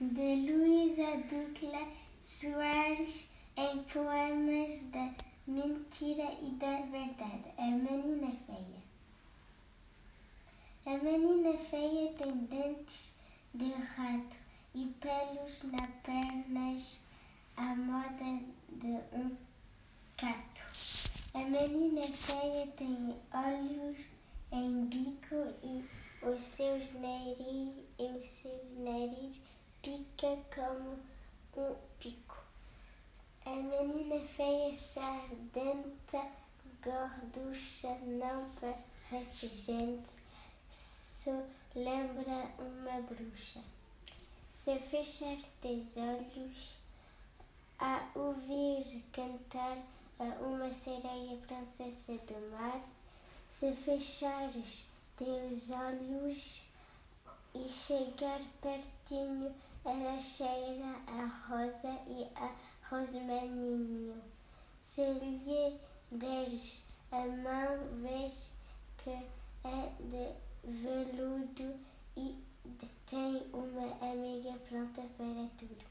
de Luísa Ducla Soares em poemas da mentira e da verdade. A menina feia. A menina feia tem dentes de rato e pelos nas pernas à moda de um gato. A menina feia tem olhos em bico e os seus nariz, o seu nariz pica como um pico. A menina feia sardenta, gorducha, não parece gente, só lembra uma bruxa. Se fechar teus olhos a ouvir cantar a uma sereia princesa do mar, se fechares teus olhos e chegar pertinho, ela cheira a rosa e a rosmaninho. Se lhe deres a mão, vês que é de veludo e tem uma amiga pronta para tudo.